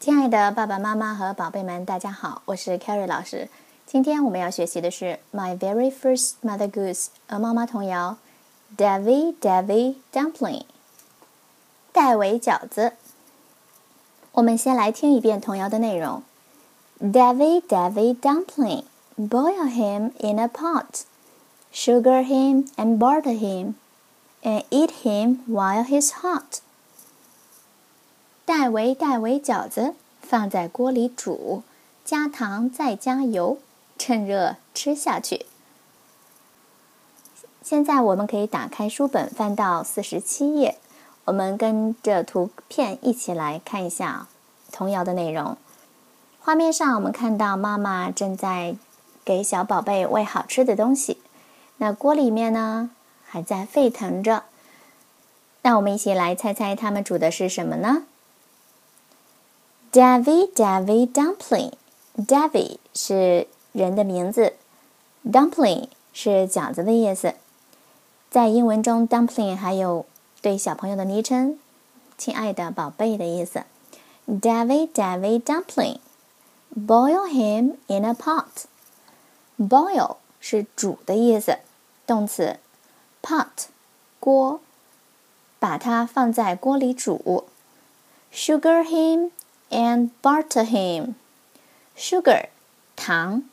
亲爱的爸爸妈妈和宝贝们，大家好，我是 Carrie 老师。今天我们要学习的是《My Very First Mother Goose》鹅妈妈童谣，Davy Davy Dumpling，戴维饺子。我们先来听一遍童谣的内容：Davy Davy Dumpling, boil him in a pot, sugar him and butter him, and eat him while he's hot. 戴维戴维饺子放在锅里煮，加糖再加油，趁热吃下去。现在我们可以打开书本，翻到四十七页，我们跟着图片一起来看一下童谣的内容。画面上我们看到妈妈正在给小宝贝喂好吃的东西，那锅里面呢还在沸腾着。那我们一起来猜猜他们煮的是什么呢？Davy Davy Dumpling，Davy 是人的名字，Dumpling 是饺子的意思。在英文中，Dumpling 还有对小朋友的昵称“亲爱的宝贝”的意思。Davy Davy Dumpling，boil him in a pot。Boil 是煮的意思，动词，pot 锅，把它放在锅里煮。Sugar him。And butter him. Sugar 糖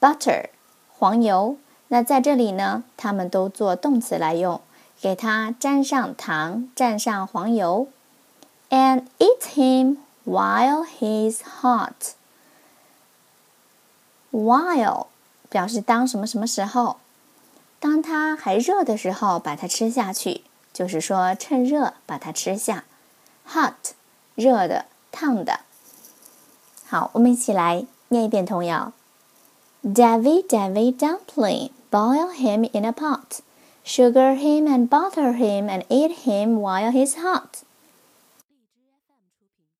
，butter 黄油。那在这里呢，它们都做动词来用，给它沾上糖，蘸上黄油。And eat him while he's hot. While 表示当什么什么时候，当它还热的时候，把它吃下去，就是说趁热把它吃下。Hot 热的。烫的。好，我们一起来念一遍童谣：Davy, Davy dumpling, boil him in a pot, sugar him and butter him, and eat him while he's hot.